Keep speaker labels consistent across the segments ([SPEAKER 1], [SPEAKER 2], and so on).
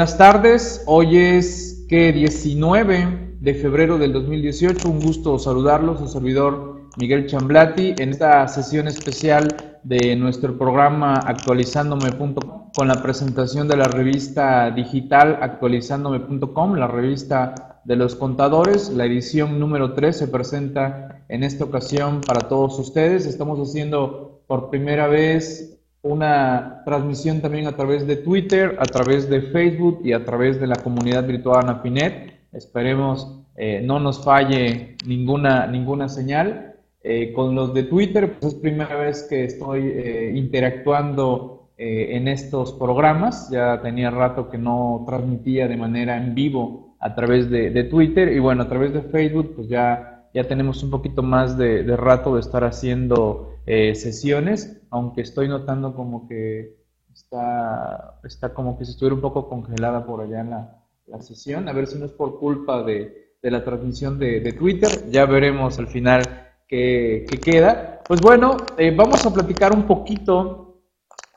[SPEAKER 1] buenas tardes. Hoy es que 19 de febrero del 2018. Un gusto saludarlos, su servidor Miguel Chamblati, en esta sesión especial de nuestro programa actualizándome.com con la presentación de la revista digital actualizándome.com, la revista de los contadores. La edición número 3 se presenta en esta ocasión para todos ustedes. Estamos haciendo por primera vez una transmisión también a través de Twitter, a través de Facebook y a través de la comunidad virtual Anafinet. Esperemos eh, no nos falle ninguna, ninguna señal. Eh, con los de Twitter, pues es primera vez que estoy eh, interactuando en estos programas. Ya tenía rato que no transmitía de manera en vivo a través de, de Twitter y bueno, a través de Facebook, pues ya, ya tenemos un poquito más de, de rato de estar haciendo eh, sesiones, aunque estoy notando como que está, está como que se estuviera un poco congelada por allá en la, sesión, a ver si no es por culpa de, la transmisión de, Twitter, ya veremos al final qué, queda. Pues bueno, eh, vamos a platicar un poquito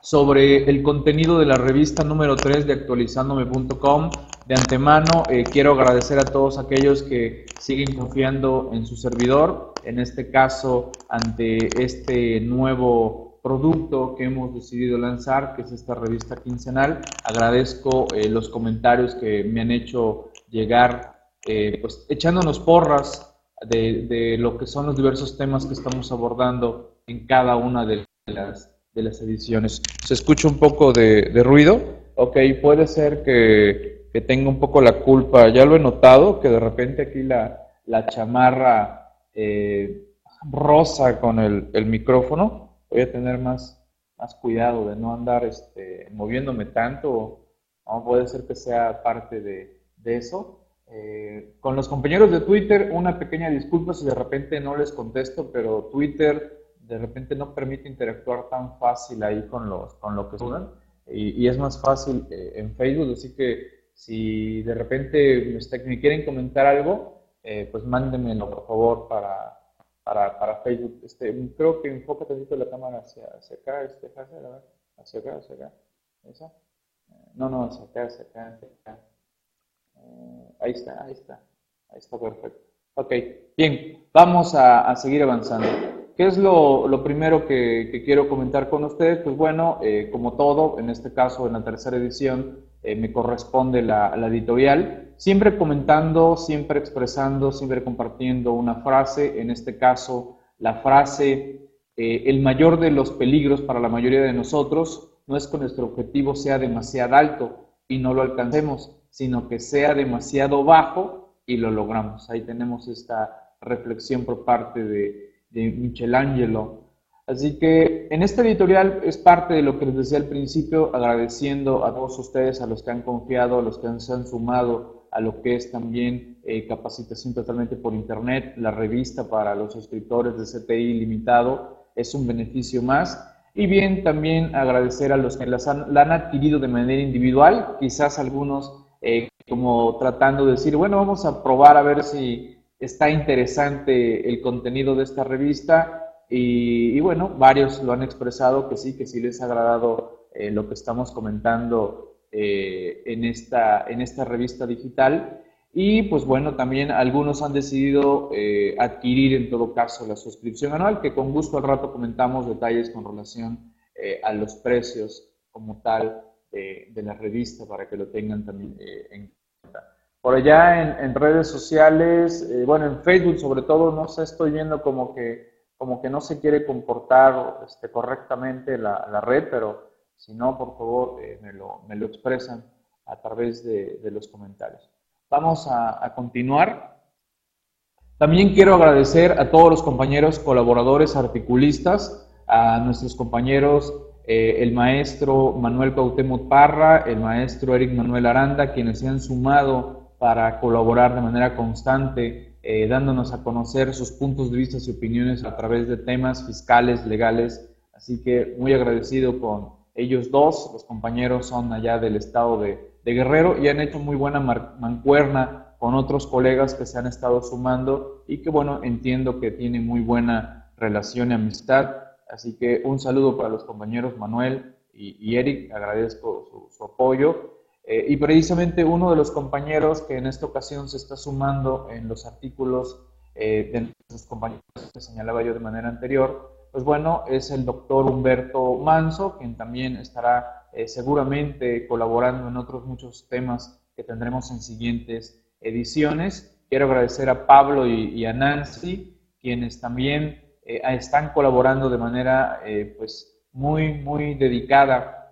[SPEAKER 1] sobre el contenido de la revista número 3 de actualizándome.com. De antemano, eh, quiero agradecer a todos aquellos que siguen confiando en su servidor, en este caso ante este nuevo producto que hemos decidido lanzar, que es esta revista quincenal. Agradezco eh, los comentarios que me han hecho llegar, eh, pues echándonos porras de, de lo que son los diversos temas que estamos abordando en cada una de las de las ediciones. ¿Se escucha un poco de, ruido? Ok, puede ser que, que, tenga un poco la culpa. Ya lo he notado, que de repente aquí la, la chamarra eh, rosa con el, el, micrófono. Voy a tener más, más cuidado de no andar este, moviéndome tanto. No, puede ser que sea parte de, de eso. Eh, con los compañeros de Twitter, una pequeña disculpa si de repente no les contesto, pero Twitter de repente no permite interactuar tan fácil ahí con, los, con lo que sudan y, es más fácil eh, en Facebook, así que si de repente me, quieren comentar algo, eh, pues mándenmelo por favor para, para, para, Facebook. Este, creo que enfoca tantito la cámara hacia, hacia acá, este, hacia acá, hacia acá, ¿esa? Eh, no, no, hacia acá, hacia acá, hacia acá. ahí está, ahí está, ahí está perfecto. Ok, bien, vamos a, a seguir avanzando. ¿Qué es lo, primero que, quiero comentar con ustedes? Pues bueno, eh, como todo, en este caso en la tercera edición eh, me corresponde la, editorial, siempre comentando, siempre expresando, siempre compartiendo una frase, en este caso la frase, eh, el mayor de los peligros para la mayoría de nosotros no es que nuestro objetivo sea demasiado alto y no lo alcancemos, sino que sea demasiado bajo y lo logramos. Ahí tenemos esta reflexión por parte de de Michelangelo. Así que en este editorial es parte de lo que les decía al principio, agradeciendo a todos ustedes, a los que han confiado, a los que se han sumado a lo que es también eh, capacitación totalmente por Internet, la revista para los suscriptores de CTI Limitado es un beneficio más. Y bien, también agradecer a los que las han, la han adquirido de manera individual, quizás algunos eh, como tratando de decir, bueno, vamos a probar a ver si está interesante el contenido de esta revista y, bueno, varios lo han expresado que sí, que sí les ha agradado eh, lo que estamos comentando eh, en, esta, en esta revista digital. Y pues bueno, también algunos han decidido eh, adquirir en todo caso la suscripción anual, que con gusto al rato comentamos detalles con relación a los precios como tal de la revista para que lo tengan también en por allá en, redes sociales, bueno, en Facebook sobre todo, no sé, estoy viendo como que, como que no se quiere comportar este, correctamente la, red, pero si no, por favor, eh, me, lo, expresan a través de, los comentarios. Vamos a, continuar. También quiero agradecer a todos los compañeros colaboradores articulistas, a nuestros compañeros, eh, el maestro Manuel Cautemot Parra, el maestro Eric Manuel Aranda, quienes se han sumado para colaborar de manera constante, eh, dándonos a conocer sus puntos de vista y opiniones a través de temas fiscales, legales. Así que muy agradecido con ellos dos. Los compañeros son allá del estado de, Guerrero y han hecho muy buena mancuerna con otros colegas que se han estado sumando y que bueno, entiendo que tienen muy buena relación y amistad. Así que un saludo para los compañeros Manuel y, Eric, agradezco su apoyo Eh, y precisamente uno de los compañeros que en esta ocasión se está sumando en los artículos eh, de nuestros compañeros que señalaba yo de manera anterior, pues bueno, es el doctor Humberto Manso, quien también estará eh, seguramente colaborando en otros muchos temas que tendremos en siguientes ediciones. Quiero agradecer a Pablo y, a Nancy, quienes también están colaborando de manera pues muy, muy dedicada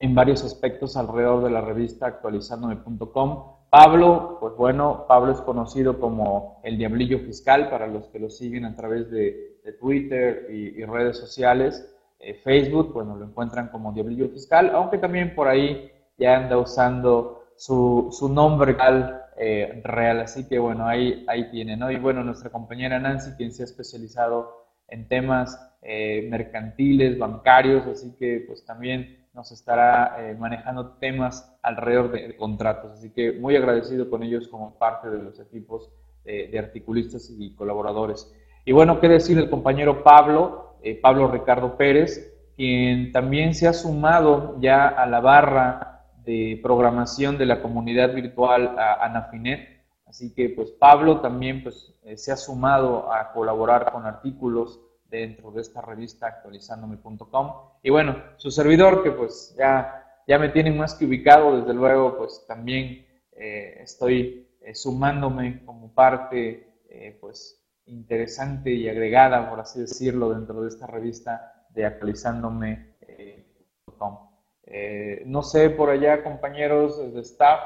[SPEAKER 1] en varios aspectos alrededor de la revista actualizandome.com. Pablo, pues bueno, Pablo es conocido como el Diablillo Fiscal para los que lo siguen a través de, Twitter y, redes sociales. Eh, Facebook, bueno, lo encuentran como Diablillo Fiscal, aunque también por ahí ya anda usando su, nombre real, eh, así que bueno, ahí, ahí tiene, ¿no? Y bueno, nuestra compañera Nancy, quien se ha especializado en temas eh, mercantiles, bancarios, así que pues también nos estará eh, manejando temas alrededor de, contratos. Así que muy agradecido con ellos como parte de los equipos de articulistas y colaboradores. Y bueno, qué decir el compañero Pablo, eh, Pablo Ricardo Pérez, quien también se ha sumado ya a la barra de programación de la comunidad virtual Anafinet. Así que pues Pablo también pues, eh, se ha sumado a colaborar con artículos dentro de esta revista actualizandome.com. Y bueno, su servidor, que pues ya, ya me tienen más que ubicado, desde luego, pues también eh, estoy eh, sumándome como parte, eh, pues, interesante y agregada, por así decirlo, dentro de esta revista de actualizandome.com. no sé por allá, compañeros de staff,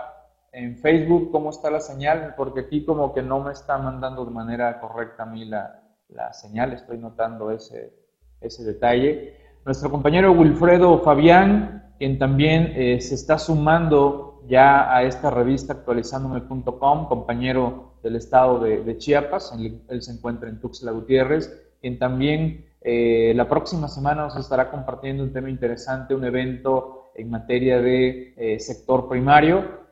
[SPEAKER 1] en Facebook, cómo está la señal, porque aquí como que no me está mandando de manera correcta a mí la, la señal, estoy notando ese, ese detalle. Nuestro compañero Wilfredo Fabián, quien también eh, se está sumando ya a esta revista actualizandome.com, compañero del estado de, Chiapas, él, se encuentra en Tuxtla Gutiérrez, quien también eh, la próxima semana nos estará compartiendo un tema interesante, un evento en materia de eh, sector primario.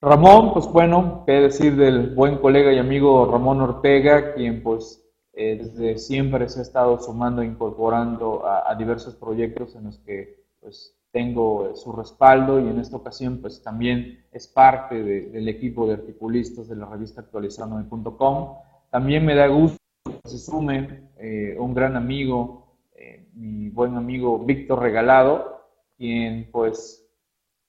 [SPEAKER 1] Ramón, pues bueno, qué decir del buen colega y amigo Ramón Ortega, quien pues eh, desde siempre se ha estado sumando, incorporando a, diversos proyectos en los que pues, tengo su respaldo y en esta ocasión pues también es parte del equipo de articulistas de la revista actualizando.com. También me da gusto que se sume eh, un gran amigo, eh, mi buen amigo Víctor Regalado, quien pues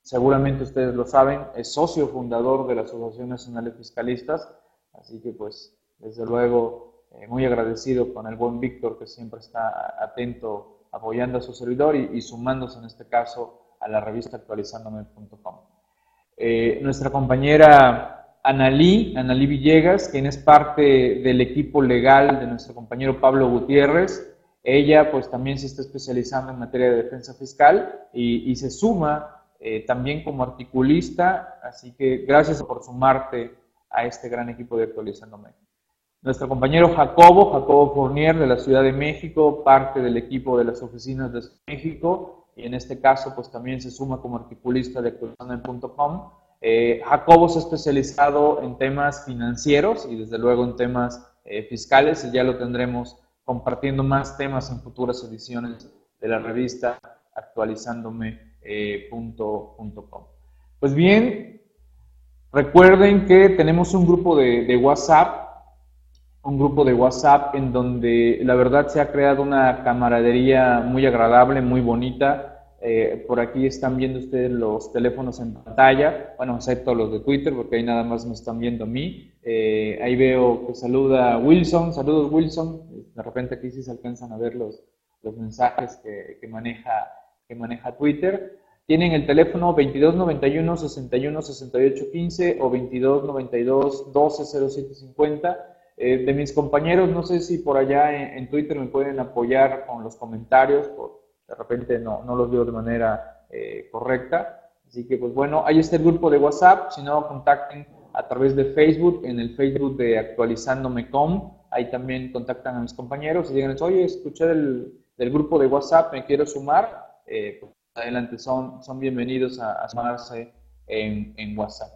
[SPEAKER 1] seguramente ustedes lo saben, es socio fundador de la Asociación Nacional de Fiscalistas, así que pues desde luego eh, muy agradecido con el buen Víctor que siempre está atento apoyando a su servidor y, sumándose en este caso a la revista actualizandome.com. Eh, nuestra compañera Analí, Analí Villegas, quien es parte del equipo legal de nuestro compañero Pablo Gutiérrez, ella pues también se está especializando en materia de defensa fiscal y, se suma eh, también como articulista, así que gracias por sumarte a este gran equipo de Actualizándome. Nuestro compañero Jacobo, Jacobo Fournier de la Ciudad de México, parte del equipo de las oficinas de México y en este caso pues también se suma como articulista de actualizando.com. Eh, Jacobo se ha especializado en temas financieros y desde luego en temas eh, fiscales y ya lo tendremos compartiendo más temas en futuras ediciones de la revista actualizándome.com. Eh, pues bien, recuerden que tenemos un grupo de WhatsApp un grupo de WhatsApp en donde la verdad se ha creado una camaradería muy agradable, muy bonita. Eh, por aquí están viendo ustedes los teléfonos en pantalla, bueno, excepto los de Twitter, porque ahí nada más me están viendo a mí. Eh, ahí veo que saluda Wilson, saludos Wilson. De repente aquí sí se alcanzan a ver los, los mensajes que, que maneja, que maneja Twitter. Tienen el teléfono 2291 61 68 15 o 2292 12 07 50 eh, de mis compañeros, no sé si por allá en, Twitter me pueden apoyar con los comentarios, por, de repente no, no los veo de manera eh, correcta. Así que, pues bueno, ahí está el grupo de WhatsApp. Si no, contacten a través de Facebook, en el Facebook de actualizándome.com. Ahí también contactan a mis compañeros y digan, oye, escuché del, del grupo de WhatsApp, me quiero sumar. Eh, pues adelante, son, son bienvenidos a, a sumarse en, en WhatsApp.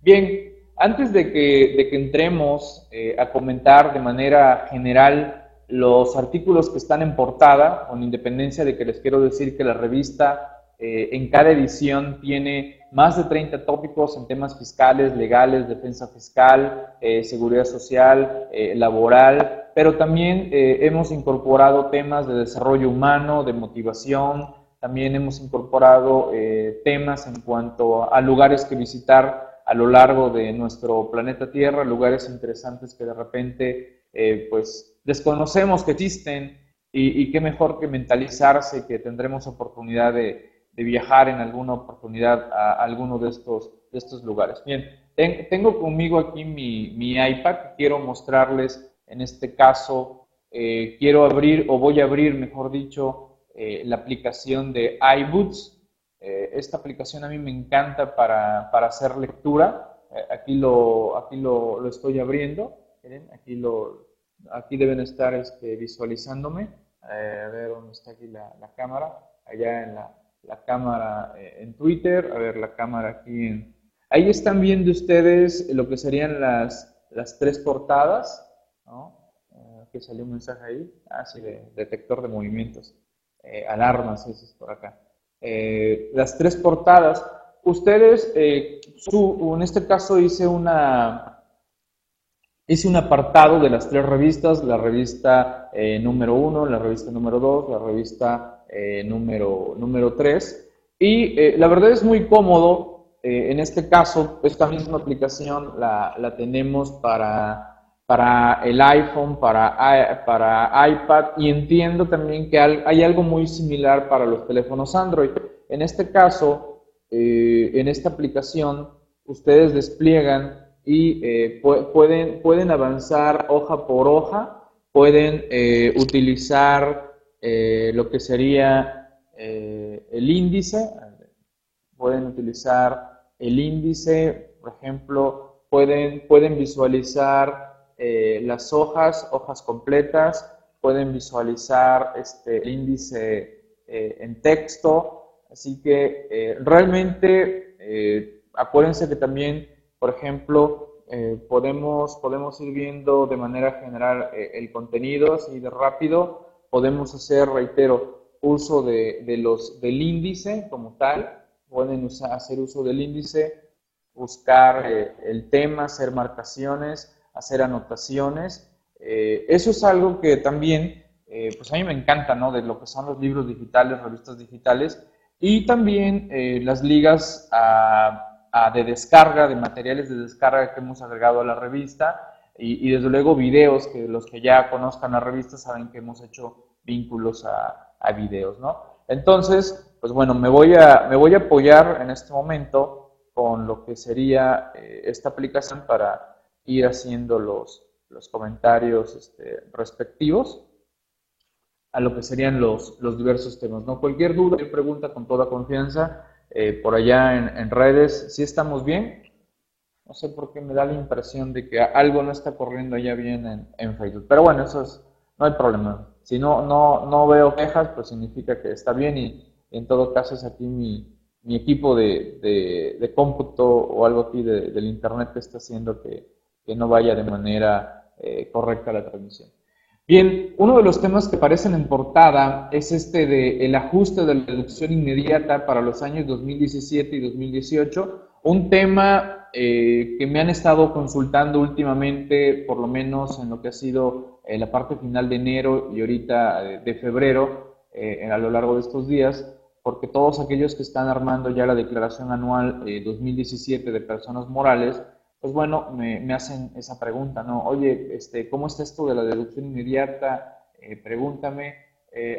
[SPEAKER 1] Bien, antes de que, entremos eh, a comentar de manera general los artículos que están en portada, con independencia de que les quiero decir que la revista eh, en cada edición tiene más de 30 tópicos en temas fiscales, legales, defensa fiscal, eh, seguridad social, eh, laboral, pero también hemos incorporado temas de desarrollo humano, de motivación, también hemos incorporado temas en cuanto a lugares que visitar a lo largo de nuestro planeta Tierra, lugares interesantes que de repente pues desconocemos que existen y, y qué mejor que mentalizarse que tendremos oportunidad de de viajar en alguna oportunidad a alguno de estos, de estos lugares. Bien, tengo conmigo aquí mi, mi, iPad, quiero mostrarles en este caso, eh, quiero abrir o voy a abrir, mejor dicho, eh, la aplicación de iBooks. Eh, esta aplicación a mí me encanta para, para hacer lectura. aquí lo, aquí lo, lo estoy abriendo. Miren, aquí, lo, aquí deben estar este, visualizándome. a ver dónde está aquí la, la cámara. Allá en la, la cámara eh, en Twitter, a ver la cámara aquí en... Ahí están viendo ustedes lo que serían las, las tres portadas, ¿no? Eh, que salió un mensaje ahí, ah, sí, de detector de movimientos, eh, alarmas, eso es por acá. Las tres portadas, ustedes, su, en este caso hice una... Hice un apartado de las tres revistas, la revista número uno, la revista número dos, la revista eh, número, número 3. Y eh, la verdad es muy cómodo. Eh, en este caso, esta misma aplicación la, la tenemos para, para, el iPhone, para, para iPad y entiendo también que hay algo muy similar para los teléfonos Android. En este caso, en esta aplicación, ustedes despliegan y pueden, pueden avanzar hoja por hoja, pueden utilizar eh, lo que sería eh, el índice. Pueden utilizar el índice, por ejemplo, pueden, pueden visualizar eh, las hojas, hojas completas, pueden visualizar este, el índice en texto. Así que realmente acuérdense que también, por ejemplo, podemos, podemos ir viendo de manera general el contenido así de rápido podemos hacer, reitero, uso de, los, del índice como tal, pueden hacer uso del índice, buscar eh, el tema, hacer marcaciones, hacer anotaciones. Eh, eso es algo que también, eh, pues a mí me encanta, ¿no? De lo que son los libros digitales, revistas digitales, y también las ligas de descarga, de materiales de descarga que hemos agregado a la revista, y, desde luego videos, que los que ya conozcan la revista saben que hemos hecho vínculos a, a videos, ¿no? Entonces, pues bueno, me voy, a, me voy a apoyar en este momento con lo que sería eh, esta aplicación para ir haciendo los, los comentarios este, respectivos a lo que serían los, los diversos temas. ¿no? Cualquier duda, cualquier pregunta con toda confianza, eh, por allá en, en redes, si estamos bien, no sé por qué me da la impresión de que algo no está corriendo ya bien en, Facebook. Pero bueno, eso es, no hay problema. Si no, no, no veo quejas, pues significa que está bien y, en todo caso es aquí mi, mi equipo de, de, cómputo o algo aquí del internet que está haciendo que, que no vaya de manera eh, correcta la transmisión. Bien, uno de los temas que aparecen en portada es este de el ajuste de la reducción inmediata para los años 2017 y 2018, un tema eh, que me han estado consultando últimamente, por lo menos en lo que ha sido eh, la parte final de enero y ahorita eh, de febrero, a lo largo de estos días, porque todos aquellos que están armando ya la declaración anual 2017 de personas morales, pues bueno, me, hacen esa pregunta, ¿no? Oye, este, ¿cómo está esto de la deducción inmediata? pregúntame.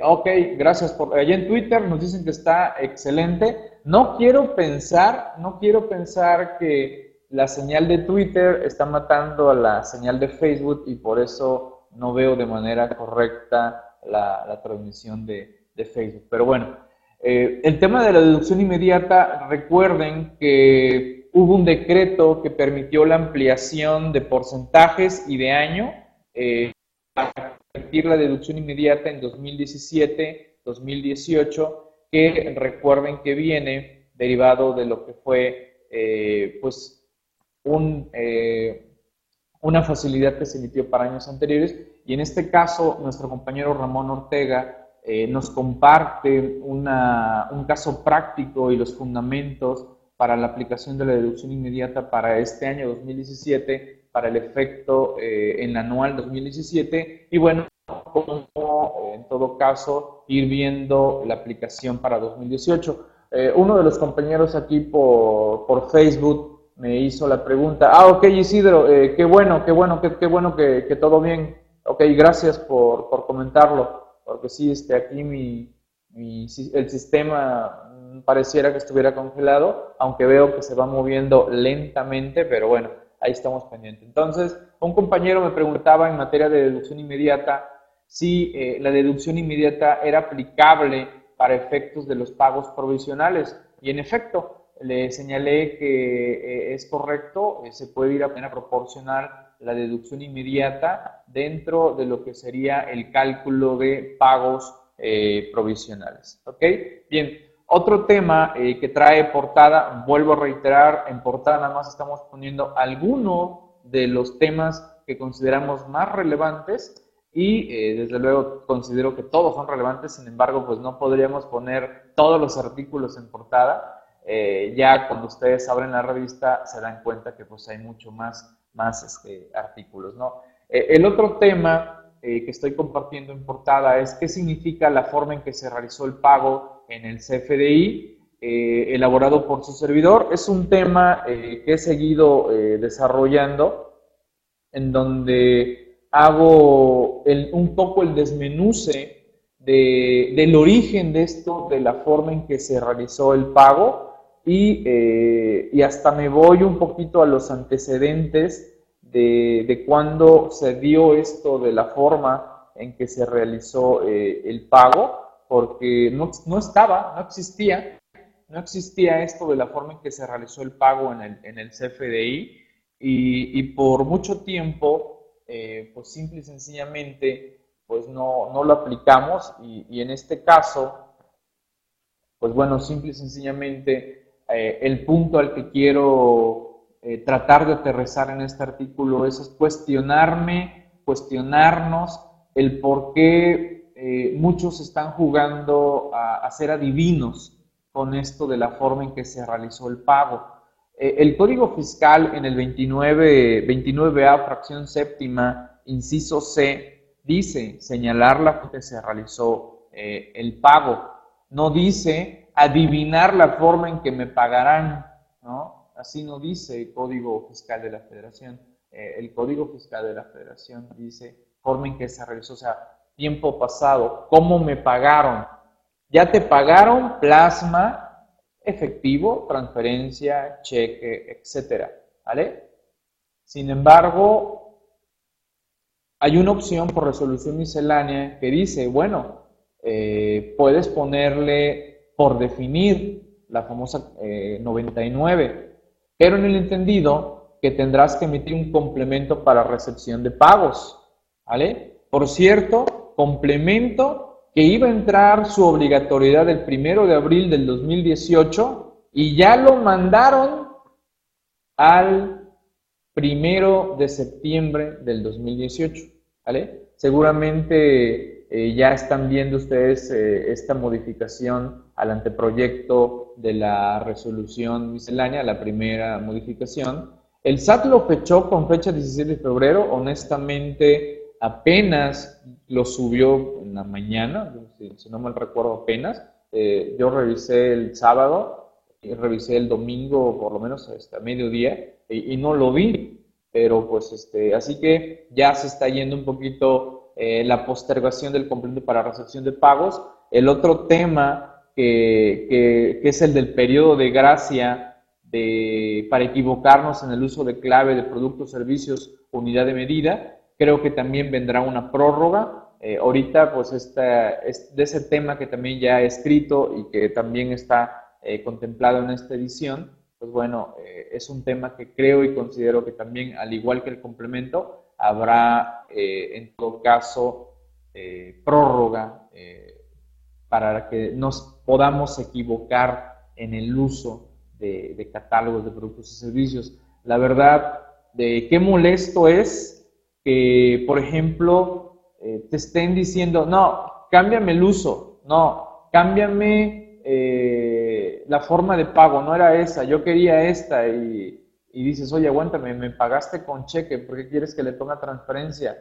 [SPEAKER 1] ok, gracias por... Allá en Twitter nos dicen que está excelente. No quiero pensar, no quiero pensar que la señal de Twitter está matando a la señal de Facebook y por eso no veo de manera correcta la, transmisión de, Facebook. Pero bueno, eh, el tema de la deducción inmediata, recuerden que hubo un decreto que permitió la ampliación de porcentajes y de año eh, para permitir la deducción inmediata en 2017, 2018, que recuerden que viene derivado de lo que fue eh, pues eh, una facilidad que se emitió para años anteriores. Y en este caso nuestro compañero Ramón Ortega eh, nos comparte una, un caso práctico y los fundamentos para la aplicación de la deducción inmediata para este año 2017, para el efecto eh, en anual 2017, y bueno, como en todo caso ir viendo la aplicación para 2018. Eh, uno de los compañeros aquí por, por, Facebook me hizo la pregunta, ah, ok Isidro, qué bueno, qué bueno, qué, bueno que, que, todo bien, ok, gracias por, por comentarlo porque sí, este, aquí mi, el sistema pareciera que estuviera congelado, aunque veo que se va moviendo lentamente, pero bueno, ahí estamos pendientes. Entonces, un compañero me preguntaba en materia de deducción inmediata si eh, la deducción inmediata era aplicable para efectos de los pagos provisionales. Y en efecto, le señalé que eh, es correcto, eh, se puede ir a pena proporcional la deducción inmediata dentro de lo que sería el cálculo de pagos provisionales. ¿Ok? Bien, otro tema eh, que trae portada, vuelvo a reiterar, en portada nada más estamos poniendo algunos de los temas que consideramos más relevantes y eh, desde luego considero que todos son relevantes, sin embargo, pues no podríamos poner todos los artículos en portada. ya cuando ustedes abren la revista se dan cuenta que pues hay mucho más más este, artículos. ¿no? Eh, el otro tema eh, que estoy compartiendo en portada es qué significa la forma en que se realizó el pago en el CFDI, eh, elaborado por su servidor. Es un tema que he seguido desarrollando, en donde hago un poco el desmenuce del origen de esto, de la forma en que se realizó el pago y, hasta me voy un poquito a los antecedentes de, de cuándo se dio esto de la forma en que se realizó eh, el pago, porque no, no, estaba, no existía, no existía esto de la forma en que se realizó el pago en el, en el CFDI y, y, por mucho tiempo, eh, pues simple y sencillamente, pues no, no lo aplicamos. Y, y, en este caso, pues bueno, simple y sencillamente eh, el punto al que quiero eh, tratar de aterrizar en este artículo es, cuestionarme, cuestionarnos el por qué eh, muchos están jugando a, ser adivinos con esto de la forma en que se realizó el pago. el Código Fiscal en el 29, 29A, fracción séptima, inciso C, dice señalar la forma que se realizó el pago. No dice adivinar la forma en que me pagarán, ¿no? Así no dice el Código Fiscal de la Federación. Eh, el Código Fiscal de la Federación dice forma en que se realizó, o sea, tiempo pasado, cómo me pagaron. Ya te pagaron plasma, efectivo, transferencia, cheque, etcétera, ¿vale? Sin embargo, hay una opción por resolución miscelánea que dice, bueno, eh, puedes ponerle por definir la famosa 99, eh, pero en el entendido que tendrás que emitir un complemento para recepción de pagos, ¿vale? Por cierto, complemento que iba a entrar su obligatoriedad el primero de abril del 2018 y ya lo mandaron al primero de septiembre del 2018, ¿vale? Seguramente eh, ya están viendo ustedes eh, esta modificación al anteproyecto de la resolución miscelánea, la primera modificación. El SAT lo fechó con fecha 17 de febrero, honestamente apenas lo subió en la mañana, si, no mal recuerdo apenas. Eh, yo revisé el sábado y revisé el domingo por lo menos hasta mediodía y, no lo vi, pero pues este, así que ya se está yendo un poquito eh, la postergación del complemento para recepción de pagos. El otro tema que, es el del periodo de gracia de, para equivocarnos en el uso de clave de productos, servicios, unidad de medida, creo que también vendrá una prórroga. Eh, ahorita, pues, esta, es de ese tema que también ya he escrito y que también está eh, contemplado en esta edición, pues bueno, es un tema que creo y considero que también, al igual que el complemento, habrá eh, en todo caso eh, prórroga eh, para que nos podamos equivocar en el uso de, catálogos de productos y servicios. La verdad, de qué molesto es que, por ejemplo, te estén diciendo, no, cámbiame el uso, no, cámbiame eh, la forma de pago, no era esa, yo quería esta y, dices, oye, aguántame, me pagaste con cheque, ¿por qué quieres que le ponga transferencia?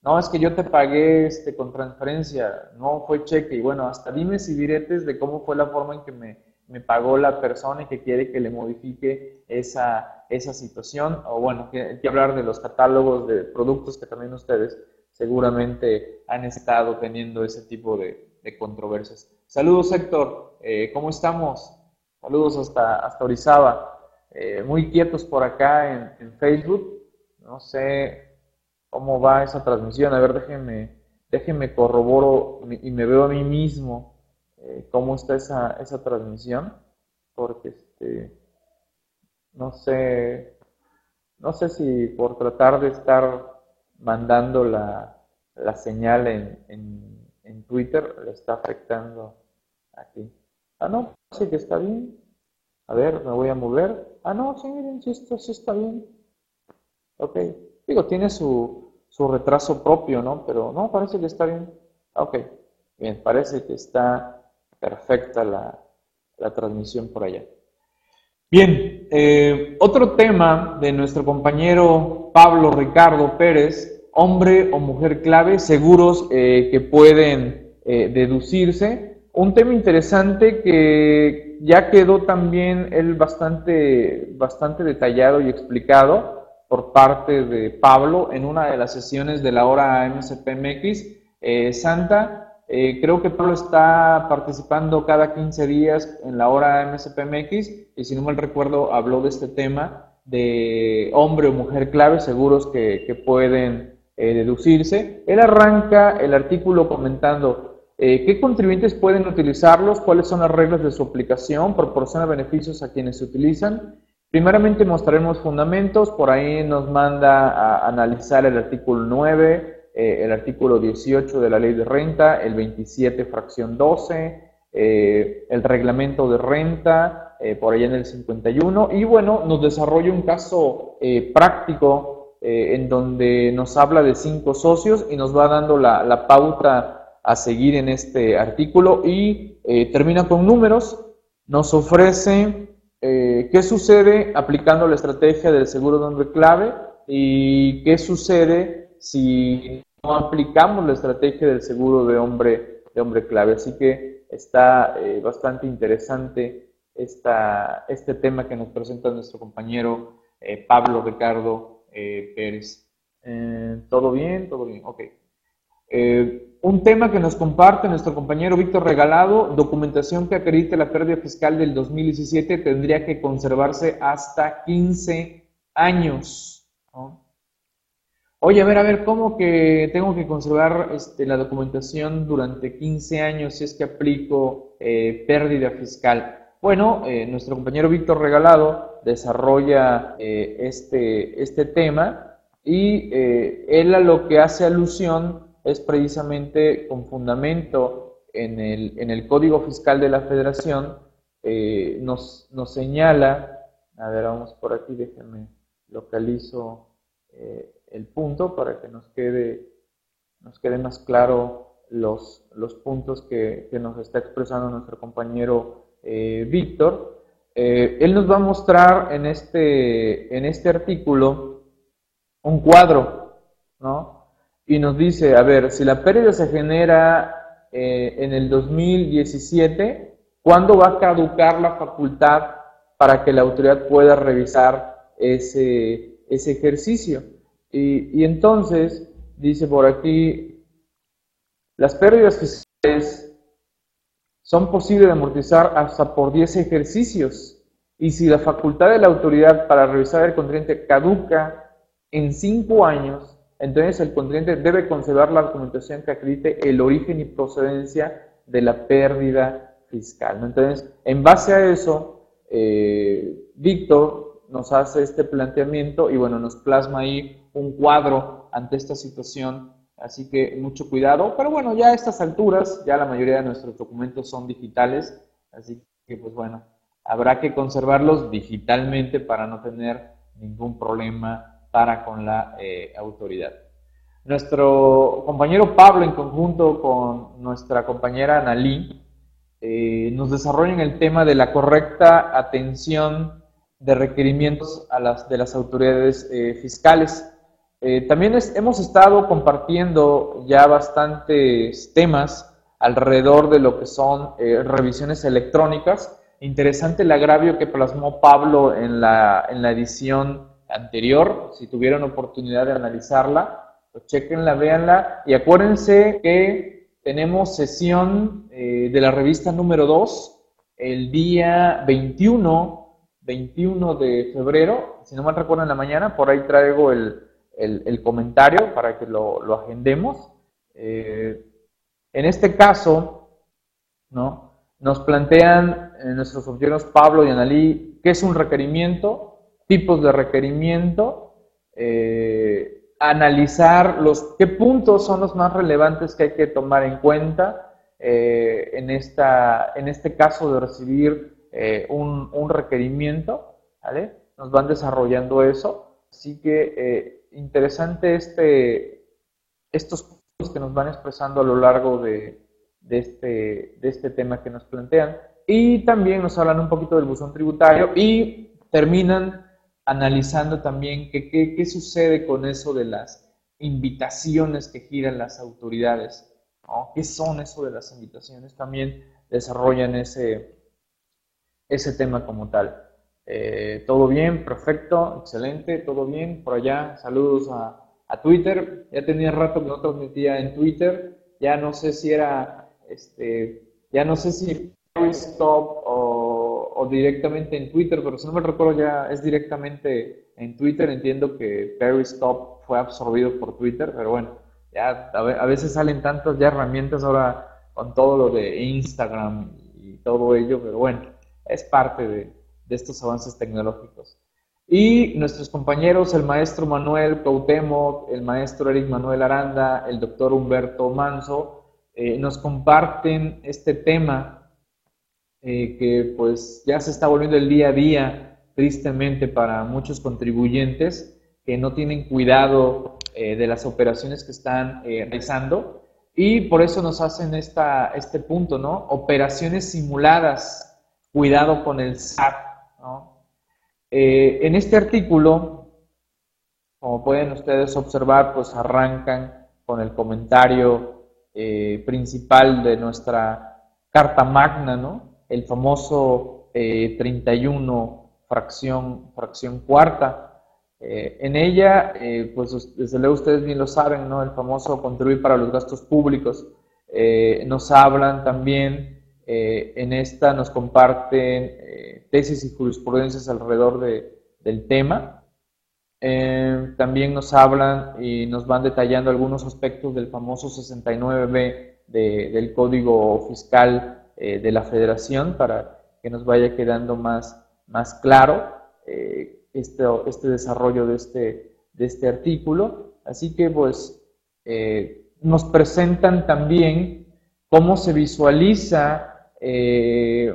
[SPEAKER 1] No, es que yo te pagué este, con transferencia, no fue cheque. Y bueno, hasta dime si diretes de cómo fue la forma en que me, me pagó la persona y que quiere que le modifique esa, esa situación. O bueno, hay que hablar de los catálogos de productos que también ustedes seguramente han estado teniendo ese tipo de, controversias. Saludos Héctor, eh, ¿cómo estamos? Saludos hasta, hasta Orizaba. Eh, muy quietos por acá en, en, Facebook. No sé cómo va esa transmisión. A ver, déjenme, déjenme corroboro y me veo a mí mismo eh, cómo está esa, esa transmisión. Porque este, no sé, no sé si por tratar de estar mandando la, señal en, en, Twitter le está afectando aquí. Ah, no, sí que está bien. A ver, me voy a mover. Ah, no, sí, miren, sí está, sí está bien. Ok. Digo, tiene su, su retraso propio, ¿no? Pero no, parece que está bien. Ok. Bien, parece que está perfecta la, transmisión por allá. Bien, eh, otro tema de nuestro compañero Pablo Ricardo Pérez, hombre o mujer clave, seguros eh, que pueden eh, deducirse. Un tema interesante que ya quedó también él bastante, bastante detallado y explicado por parte de Pablo en una de las sesiones de la hora MSPMX. Santa, eh, creo que Pablo está participando cada 15 días en la hora MSPMX y si no mal recuerdo habló de este tema de hombre o mujer clave, seguros que, pueden eh, deducirse. Él arranca el artículo comentando eh, qué contribuyentes pueden utilizarlos, cuáles son las reglas de su aplicación, proporciona beneficios a quienes se utilizan. Primeramente mostraremos fundamentos, por ahí nos manda a analizar el artículo 9, eh, el artículo 18 de la ley de renta, el 27 fracción 12, eh, el reglamento de renta, eh, por allá en el 51, y bueno, nos desarrolla un caso práctico en donde nos habla de cinco socios y nos va dando la, la pauta a seguir en este artículo y termina con números, nos ofrece qué sucede aplicando la estrategia del seguro de hombre clave y qué sucede si no aplicamos la estrategia del seguro de hombre, de hombre clave. Así que está eh, bastante interesante esta, este tema que nos presenta nuestro compañero eh, Pablo Ricardo eh, Pérez. ¿Todo bien? Todo bien, ok. un tema que nos comparte nuestro compañero Víctor Regalado, documentación que acredite la pérdida fiscal del 2017 tendría que conservarse hasta 15 años. Oye, a ver, a ver, ¿cómo que tengo que conservar este, la documentación durante 15 años si es que aplico eh, pérdida fiscal? Bueno, eh, nuestro compañero Víctor Regalado desarrolla eh, este, este tema y él a lo que hace alusión es precisamente con fundamento en el, en el Código Fiscal de la Federación, nos, nos señala, a ver, vamos por aquí, déjenme localizo el punto para que nos quede, nos quede más claro los, los puntos que, nos está expresando nuestro compañero eh, Víctor. Eh, él nos va a mostrar en este, en este artículo un cuadro, ¿no? Y nos dice, a ver, si la pérdida se genera eh, en el 2017, ¿cuándo va a caducar la facultad para que la autoridad pueda revisar ese, ese ejercicio? Y, entonces, dice por aquí, las pérdidas fiscales son posibles de amortizar hasta por 10 ejercicios. Y si la facultad de la autoridad para revisar el contribuyente caduca en 5 años, entonces el contribuyente debe conservar la documentación que acredite el origen y procedencia de la pérdida fiscal. Entonces, en base a eso, eh, Víctor nos hace este planteamiento y bueno, nos plasma ahí un cuadro ante esta situación, así que mucho cuidado. Pero bueno, ya a estas alturas, ya la mayoría de nuestros documentos son digitales, así que pues bueno, habrá que conservarlos digitalmente para no tener ningún problema para con la eh, autoridad. Nuestro compañero Pablo, en conjunto con nuestra compañera Analí, eh, nos desarrollan el tema de la correcta atención de requerimientos a las, de las autoridades eh, fiscales. Eh, también hemos estado compartiendo ya bastantes temas alrededor de lo que son revisiones electrónicas. Interesante el agravio que plasmó Pablo en la, en la edición anterior, si tuvieron oportunidad de analizarla, pues chequenla, véanla y acuérdense que tenemos sesión eh, de la revista número 2 el día 21, 21 de febrero, si no me recuerdo en la mañana, por ahí traigo el, comentario para que lo, agendemos. Eh, en este caso, ¿no? nos plantean en nuestros funcionarios Pablo y Analí qué es un requerimiento, tipos de requerimiento, eh, analizar los qué puntos son los más relevantes que hay que tomar en cuenta eh, en, esta, en este caso de recibir eh, un, requerimiento, ¿vale? Nos van desarrollando eso, así que interesante este, estos puntos que nos van expresando a lo largo de, de, este, de este tema que nos plantean. Y también nos hablan un poquito del buzón tributario y terminan analizando también qué sucede con eso de las invitaciones que giran las autoridades. ¿Qué son eso de las invitaciones? También desarrollan ese, ese tema como tal. Eh, todo bien, perfecto, excelente, todo bien. Por allá, saludos a, Twitter. Ya tenía rato que no transmitía en Twitter. Ya no sé si era, este, ya no sé si stop o o directamente en Twitter, pero si no me recuerdo ya es directamente en Twitter. Entiendo que Periscope fue absorbido por Twitter, pero bueno, ya a veces salen tantas ya herramientas ahora con todo lo de Instagram y todo ello, pero bueno, es parte de, estos avances tecnológicos. Y nuestros compañeros, el maestro Manuel Cautemo, el maestro Eric Manuel Aranda, el doctor Humberto Manso, eh, nos comparten este tema eh, que pues ya se está volviendo el día a día, tristemente, para muchos contribuyentes que no tienen cuidado eh, de las operaciones que están realizando y por eso nos hacen esta, este punto, ¿no? Operaciones simuladas, cuidado con el SAT, ¿no? en este artículo, como pueden ustedes observar, pues arrancan con el comentario principal de nuestra Carta Magna, ¿no? el famoso 31 eh, fracción, fracción cuarta. Eh, en ella, eh, pues desde luego ustedes bien lo saben, ¿no? El famoso contribuir para los gastos públicos. nos hablan también, en esta nos comparten tesis y jurisprudencias alrededor de, del tema. también nos hablan y nos van detallando algunos aspectos del famoso 69B del Código Fiscal eh, de la federación para que nos vaya quedando más, más claro eh, este, este, desarrollo de este, de este artículo. Así que pues eh, nos presentan también cómo se visualiza en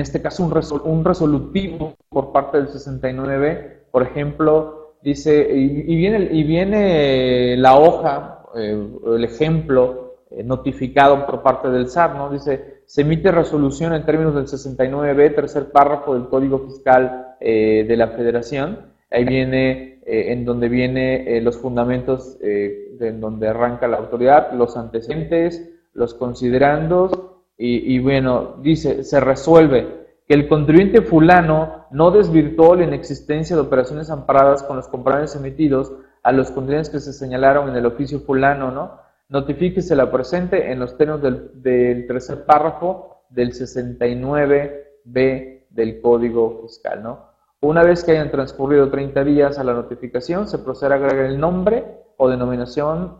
[SPEAKER 1] este caso un, un, resolutivo por parte del 69, por ejemplo, dice, y, viene, la hoja, el ejemplo eh, notificado por parte del SAT, ¿no? Dice, se emite resolución en términos del 69B, tercer párrafo del Código Fiscal eh, de la Federación. Ahí viene, eh, en donde viene los fundamentos de en donde arranca la autoridad, los antecedentes, los considerandos, y, bueno, dice, se resuelve que el contribuyente fulano no desvirtuó la inexistencia de operaciones amparadas con los comprobantes emitidos a los contribuyentes que se señalaron en el oficio fulano, ¿no? Notifíquese la presente en los términos del, tercer párrafo del 69B del Código Fiscal. ¿no? Una vez que hayan transcurrido 30 días a la notificación, se procede a agregar el nombre o denominación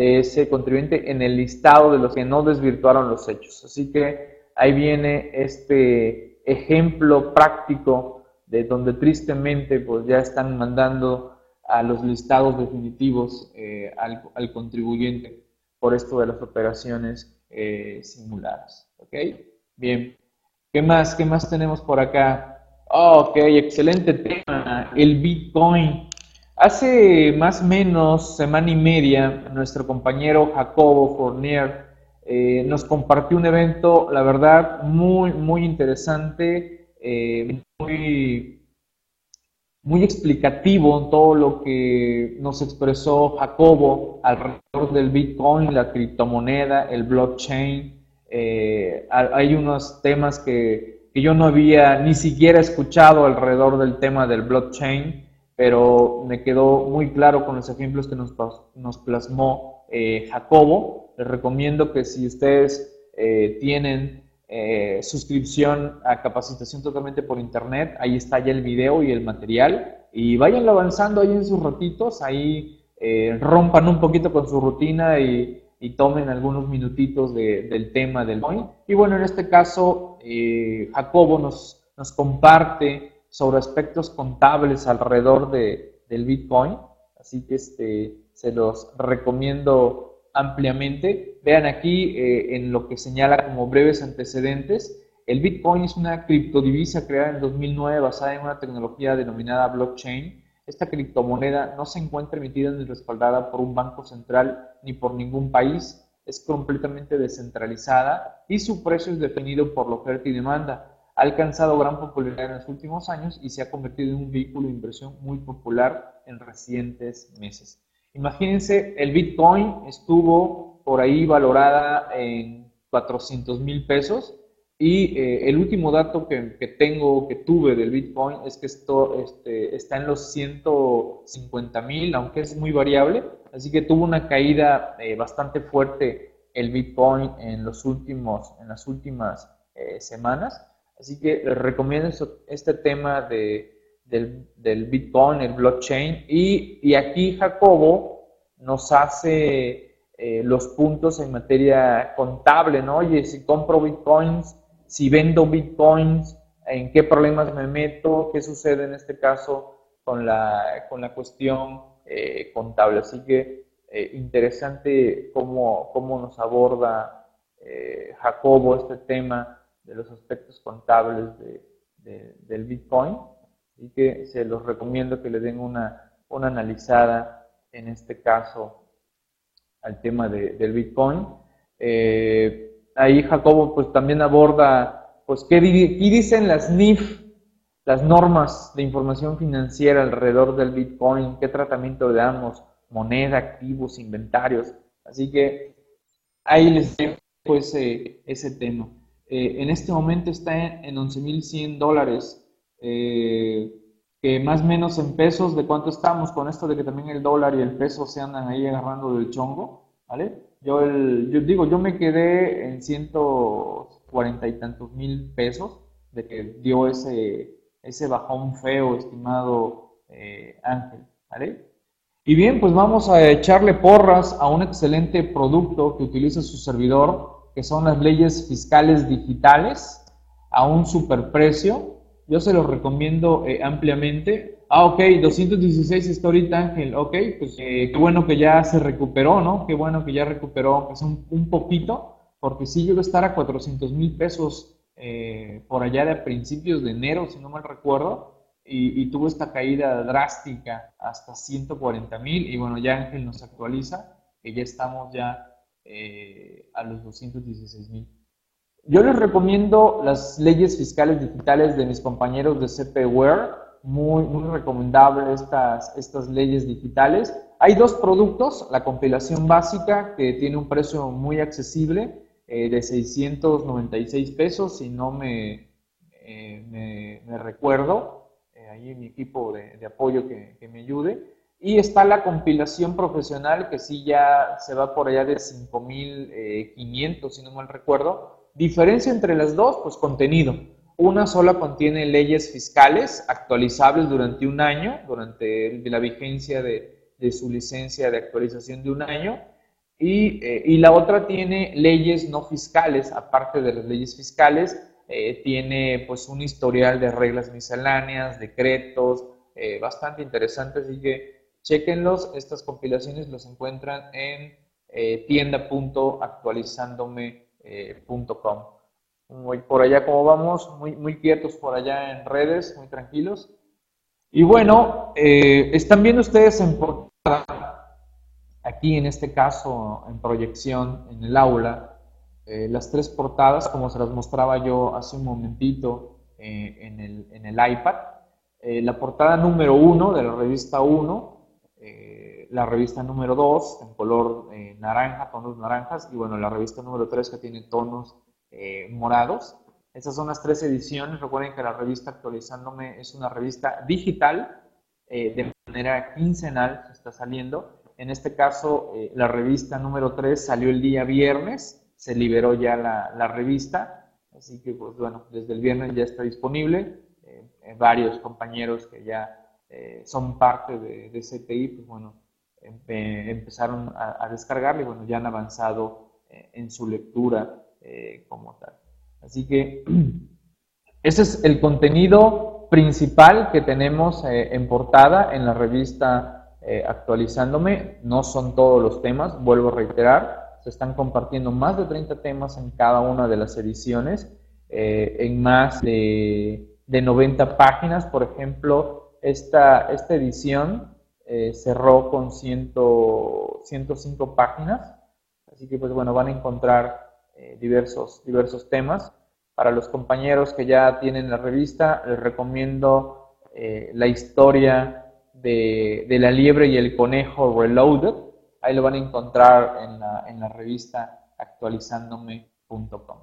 [SPEAKER 1] de ese contribuyente en el listado de los que no desvirtuaron los hechos. Así que ahí viene este ejemplo práctico de donde tristemente pues ya están mandando a los listados definitivos eh, al, contribuyente por esto de las operaciones eh, simuladas. ¿Ok? Bien. ¿Qué más? ¿Qué más tenemos por acá? Oh, ok, excelente tema. El Bitcoin. Hace más o menos semana y media, nuestro compañero Jacobo Fournier eh, nos compartió un evento, la verdad, muy, muy interesante, eh, muy, muy explicativo en todo lo que nos expresó Jacobo alrededor del Bitcoin, la criptomoneda, el blockchain. Eh, hay unos temas que, que yo no había ni siquiera escuchado alrededor del tema del blockchain pero me quedó muy claro con los ejemplos que nos, nos plasmó eh, Jacobo. Les recomiendo que si ustedes eh, tienen eh, suscripción a capacitación totalmente por internet, ahí está ya el video y el material, y vayan avanzando ahí en sus ratitos, ahí rompan un poquito con su rutina y, y tomen algunos minutitos de, del tema del hoy. Y bueno, en este caso, Jacobo nos, nos comparte sobre aspectos contables alrededor de, del Bitcoin, así que este, se los recomiendo ampliamente. Vean aquí eh, en lo que señala como breves antecedentes, el Bitcoin es una criptodivisa creada en 2009 basada en una tecnología denominada blockchain. Esta criptomoneda no se encuentra emitida ni respaldada por un banco central ni por ningún país, es completamente descentralizada y su precio es definido por la oferta y demanda ha alcanzado gran popularidad en los últimos años y se ha convertido en un vehículo de inversión muy popular en recientes meses. Imagínense, el Bitcoin estuvo por ahí valorada en 400 mil pesos y eh, el último dato que, tengo, que tuve del Bitcoin es que esto este, está en los 150 mil, aunque es muy variable, así que tuvo una caída eh, bastante fuerte el Bitcoin en, los últimos, en las últimas eh, semanas. Así que les recomiendo este tema de, del, Bitcoin, el blockchain. Y, aquí Jacobo nos hace eh, los puntos en materia contable, ¿no? Oye, si compro Bitcoins, si vendo Bitcoins, ¿en qué problemas me meto? ¿Qué sucede en este caso con la, con la cuestión eh, contable? Así que eh, interesante cómo, cómo nos aborda Jacobo este tema de los aspectos contables de, del Bitcoin y que se los recomiendo que le den una, una analizada en este caso al tema del Bitcoin. Eh, ahí Jacobo pues también aborda pues qué, dicen las NIF, las normas de información financiera alrededor del Bitcoin, qué tratamiento le damos, moneda, activos, inventarios. Así que ahí les dejo pues, ese tema. Eh, en este momento está en, 11.100 dólares, eh, que más o menos en pesos, ¿de cuánto estamos? Con esto de que también el dólar y el peso se andan ahí agarrando del chongo, ¿vale? Yo digo, yo me quedé en 140 y tantos mil pesos de que dio ese, ese bajón feo, estimado eh, Ángel, ¿vale? Y bien, pues vamos a echarle porras a un excelente producto que utiliza su servidor, que son las leyes fiscales digitales a un superprecio. Yo se los recomiendo eh, ampliamente. Ah, ok, 216 está ahorita Ángel. Ok, pues eh, qué bueno que ya se recuperó, ¿no? Qué bueno que ya recuperó, que es un, poquito, porque sí llegó a estar a 400 mil pesos eh, por allá de principios de enero, si no mal recuerdo. Y, y, tuvo esta caída drástica hasta 140 mil y bueno, ya Ángel nos actualiza que ya estamos ya eh, a los 216 mil. Yo les recomiendo las leyes fiscales digitales de mis compañeros de CPWare, muy, muy recomendable estas, estas leyes digitales. Hay dos productos, la compilación básica que tiene un precio muy accesible eh, de 696 pesos, si no me, eh, me, recuerdo, ahí mi equipo de, de apoyo que, que me ayude. Y está la compilación profesional, que sí ya se va por allá de 5.500, si no mal recuerdo. Diferencia entre las dos, pues contenido. Una sola contiene leyes fiscales actualizables durante un año, durante la vigencia de, su licencia de actualización de un año. Y, eh, y, la otra tiene leyes no fiscales, aparte de las leyes fiscales, eh, tiene pues un historial de reglas misceláneas, decretos, eh, bastante interesante, así que Chequenlos, estas compilaciones los encuentran en eh, tienda.actualizandome.com. por allá como vamos, muy, muy quietos por allá en redes, muy tranquilos. Y bueno, eh, están viendo ustedes en portada, aquí en este caso en proyección en el aula, eh, las tres portadas como se las mostraba yo hace un momentito eh, en, el, en, el, iPad. la portada número uno de la revista 1, la revista número 2 en color naranja, tonos naranjas, y bueno, la revista número 3 que tiene tonos morados. Estas son las tres ediciones. Recuerden que la revista Actualizándome es una revista digital, eh, de manera quincenal se está saliendo. En este caso, eh, la revista número 3 salió el día viernes, se liberó ya la, revista, así que pues bueno, desde el viernes ya está disponible. Eh, varios compañeros que ya son parte de, de, pues bueno, empezaron a, a y bueno, ya han avanzado en su lectura como tal. Así que ese es el contenido principal que tenemos eh, en portada en la revista eh, Actualizándome. No son todos los temas, vuelvo a reiterar. Se están compartiendo más de 30 temas en cada una de las ediciones, eh, en más de, 90 páginas. Por ejemplo, esta, esta edición cerró con 105 páginas. Así que, pues bueno, van a encontrar eh, diversos, diversos temas. Para los compañeros que ya tienen la revista, les recomiendo eh, la historia de, de, la liebre y el conejo Reloaded. Ahí lo van a encontrar en la, en la revista actualizándome.com.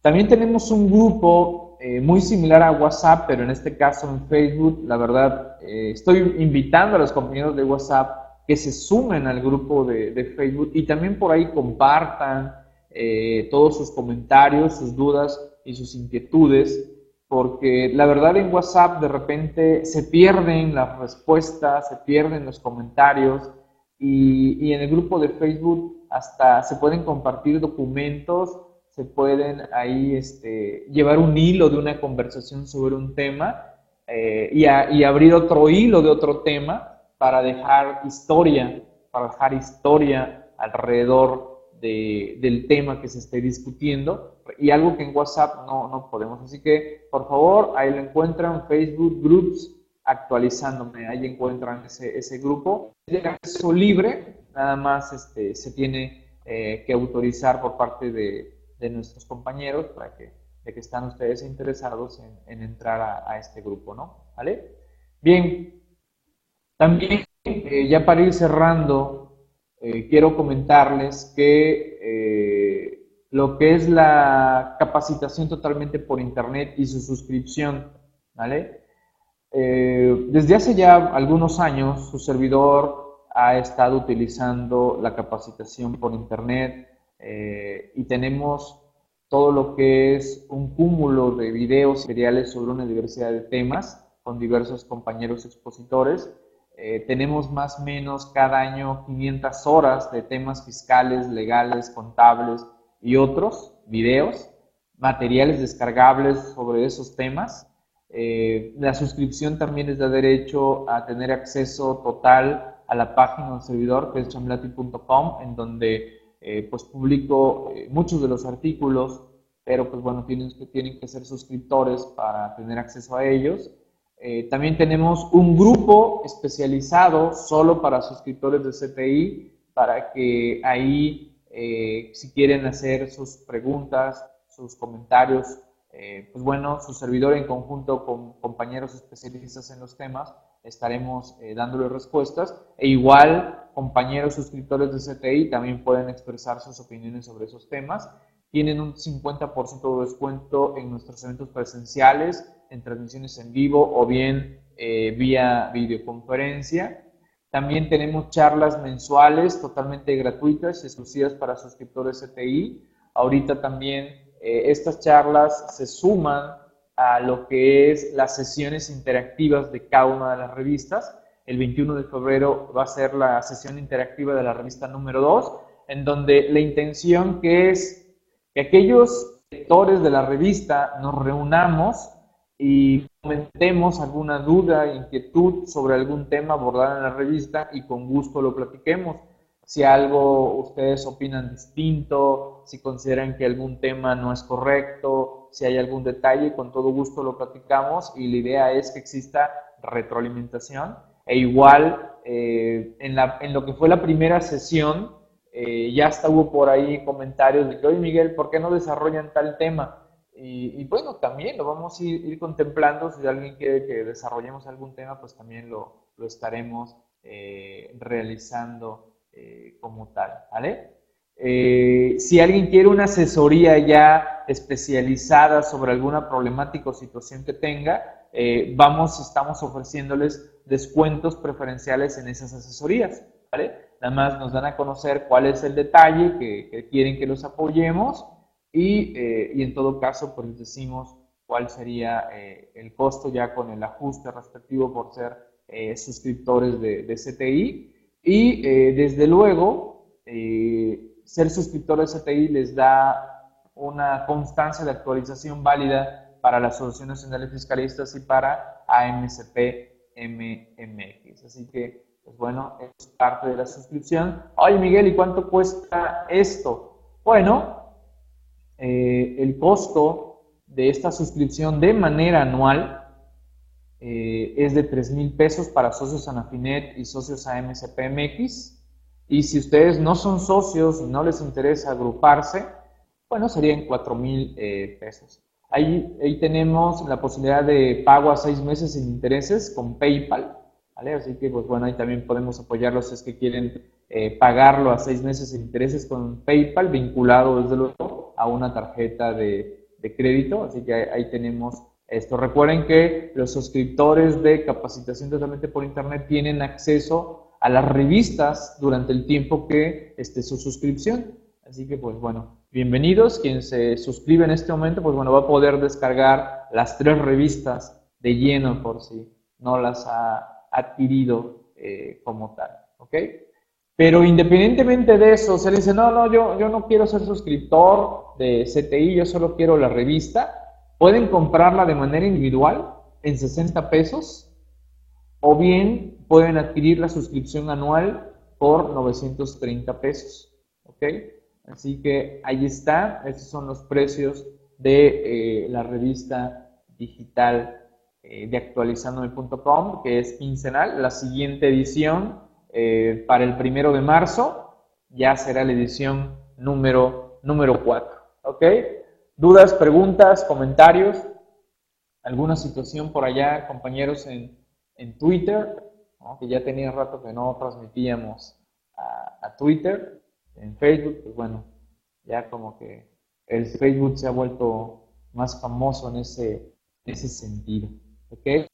[SPEAKER 1] También tenemos un grupo eh, muy similar a WhatsApp, pero en este caso en Facebook. La verdad, estoy invitando a los compañeros de WhatsApp que se sumen al grupo de, de Facebook y también por ahí compartan, eh, todos sus comentarios, sus dudas y sus inquietudes, porque la verdad en WhatsApp de repente se pierden las respuestas, se pierden los comentarios y, en el grupo de Facebook hasta se pueden compartir documentos, se pueden ahí este, llevar un hilo de una conversación sobre un tema eh, y, y abrir otro hilo de otro tema para dejar historia, para dejar historia alrededor del tema que se esté discutiendo y algo que en WhatsApp no, no podemos. Así que, por favor, ahí lo encuentran, Facebook Groups actualizándome, ahí encuentran ese, ese grupo. De acceso libre, nada más este, se tiene eh, que autorizar por parte de, de, nuestros compañeros para que, de que están ustedes interesados en, entrar a, este grupo, ¿no? ¿Vale? Bien, también eh, ya para ir cerrando eh, quiero comentarles que eh, lo que es la capacitación totalmente por Internet y su suscripción, ¿vale? Desde hace ya algunos años, su servidor ha estado utilizando la capacitación por Internet y tenemos todo lo que es un cúmulo de videos y materiales sobre una diversidad de temas con diversos compañeros expositores eh, tenemos más o menos cada año 500 horas de temas fiscales, legales, contables y otros, videos, materiales descargables sobre esos temas. Eh, la suscripción también les da derecho a tener acceso total a la página del servidor, que es chamblati.com, en donde eh, pues publico muchos de los artículos, pero pues bueno, tienen, tienen que ser suscriptores para tener acceso a ellos. Eh, también tenemos un grupo especializado solo para suscriptores de CTI, para que ahí, eh, si quieren hacer sus preguntas, sus comentarios, eh, pues bueno, su servidor en conjunto con compañeros especialistas en los temas, estaremos dándole respuestas. E igual, compañeros suscriptores de CTI también pueden expresar sus opiniones sobre esos temas. Tienen un 50% de descuento en nuestros eventos presenciales en transmisiones en vivo o bien eh, vía videoconferencia. También tenemos charlas mensuales totalmente gratuitas, exclusivas para suscriptores CTI. Ahorita también eh, estas charlas se suman a lo que es las sesiones interactivas de cada una de las revistas. El 21 de febrero va a ser la sesión interactiva de la revista número 2, en donde la intención que es que aquellos lectores de la revista nos reunamos y comentemos alguna duda, inquietud sobre algún tema abordado en la revista y con gusto lo platiquemos. Si algo ustedes opinan distinto, si consideran que algún tema no es correcto, si hay algún detalle, con todo gusto lo platicamos y la idea es que exista retroalimentación E igual, eh, en, la, en, lo que fue la primera sesión, eh, ya hasta hubo por ahí comentarios de que, oye Miguel, ¿por qué no desarrollan tal tema? Y, bueno, también lo vamos a ir, contemplando. Si alguien quiere que desarrollemos algún tema, pues también lo, lo estaremos eh, realizando como tal, ¿vale? Si alguien quiere una asesoría ya especializada sobre alguna problemática o situación que tenga, vamos, estamos ofreciéndoles descuentos preferenciales en esas asesorías, ¿vale? Nada más nos dan a conocer cuál es el detalle que, quieren que los apoyemos y, eh, y, en todo caso pues les decimos cuál sería eh, el costo ya con el ajuste respectivo por ser eh, suscriptores de, de, CTI y desde luego ser suscriptor de CTI les da una constancia de actualización válida para la Asociación Nacional de Fiscalistas y para AMCP MMX. Así que, pues bueno, es parte de la suscripción. Oye, Miguel, ¿y cuánto cuesta esto? Bueno, eh, el costo de esta suscripción de manera anual eh, es de 3 mil pesos para socios Anafinet y socios AMCPMX. Y si ustedes no son socios y no les interesa agruparse, bueno, serían 4 mil eh, pesos. Ahí, ahí tenemos la posibilidad de pago a seis meses sin intereses con PayPal, ¿vale? Así que, pues bueno, ahí también podemos apoyarlos si es que quieren eh, pagarlo a seis meses sin intereses con PayPal, vinculado desde luego a una tarjeta de, de crédito. Así que ahí, tenemos esto. Recuerden que los suscriptores de capacitación totalmente por Internet tienen acceso a las revistas durante el tiempo que esté su suscripción. Así que, pues bueno, bienvenidos. Quien se suscribe en este momento, pues bueno, va a poder descargar las tres revistas de lleno por si no las ha adquirido eh, como tal. ¿Ok? Pero independientemente de eso, se dice, no, no, yo, yo no quiero ser suscriptor de CTI, yo solo quiero la revista. Pueden comprarla de manera individual en 60 pesos o bien pueden adquirir la suscripción anual por 930 pesos. ¿Ok? Así que ahí está, estos son los precios de eh, la revista digital eh, de actualizandome.com, que es quincenal. La siguiente edición, eh, para el primero de marzo, ya será la edición número, número 4. ¿Ok? ¿Dudas, preguntas, comentarios? ¿Alguna situación por allá, compañeros, en, Twitter? Que ya tenía rato que no transmitíamos a Twitter en Facebook, pues bueno, ya como que el Facebook se ha vuelto más famoso en ese, ese sentido. ¿Ok?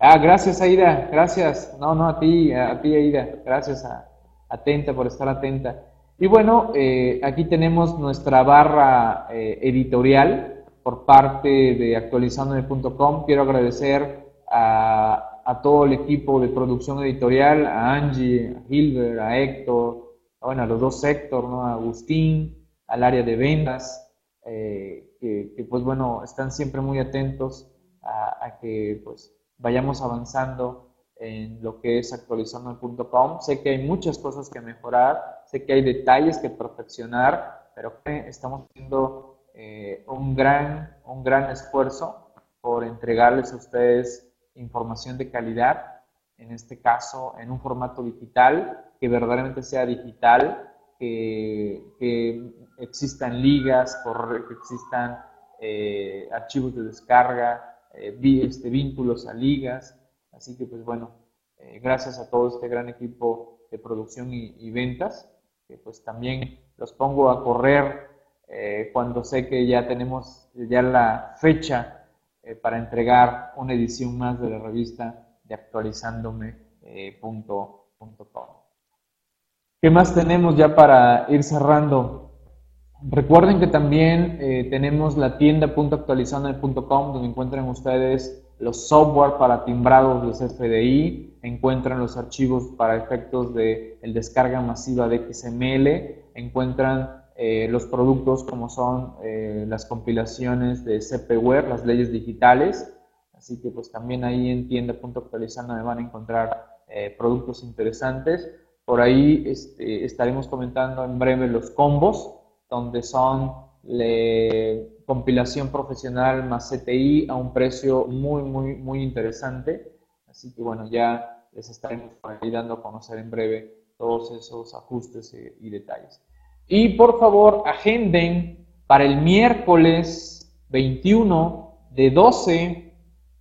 [SPEAKER 1] Ah, gracias Aida, gracias. No, no, a ti, a, ti Aida, gracias a, atenta por estar atenta. Y bueno, eh, aquí tenemos nuestra barra eh, editorial por parte de actualizandome.com. Quiero agradecer a, a, todo el equipo de producción editorial, a Angie, a Hilbert, a Héctor, bueno, a los dos sectores, ¿no? A Agustín, al área de ventas, eh, que, pues bueno, están siempre muy atentos a, que pues vayamos avanzando en lo que es actualizando.com. Sé que hay muchas cosas que mejorar, sé que hay detalles que perfeccionar, pero estamos haciendo eh, un, gran, un gran esfuerzo por entregarles a ustedes información de calidad, en este caso en un formato digital, que verdaderamente sea digital, que, existan ligas, que existan eh, archivos de descarga, eh, este, vínculos a ligas. Así que, pues bueno, eh, gracias a todo este gran equipo de producción y, ventas, que pues también los pongo a correr cuando sé que ya tenemos ya la fecha para entregar una edición más de la revista de actualizándome.com. ¿Qué más tenemos ya para ir cerrando? Recuerden que también eh, tenemos la tienda.actualizando.com donde encuentran ustedes los software para timbrados de CFDI, encuentran los archivos para efectos de el descarga masiva de XML, encuentran eh, los productos como son eh, las compilaciones de CPWare, las leyes digitales, así que pues también ahí en tienda.actualizando me van a encontrar productos interesantes. Por ahí este, estaremos comentando en breve los combos, donde son compilación profesional más CTI a un precio muy, muy, muy interesante. Así que bueno, ya les estaremos dando a conocer en breve todos esos ajustes eh, y detalles. Y por favor, agenden para el miércoles 21 de 12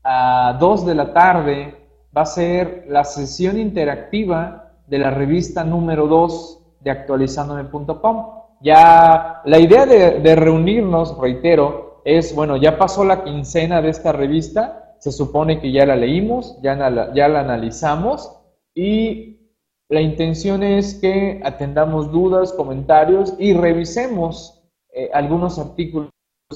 [SPEAKER 1] a 2 de la tarde. Va a ser la sesión interactiva de la revista número 2 de actualizandome.com. Ya la idea de, reunirnos, reitero, es, bueno, ya pasó la quincena de esta revista, se supone que ya la leímos, ya ya la analizamos. Y la intención es que atendamos dudas, comentarios y revisemos eh, algunos artículos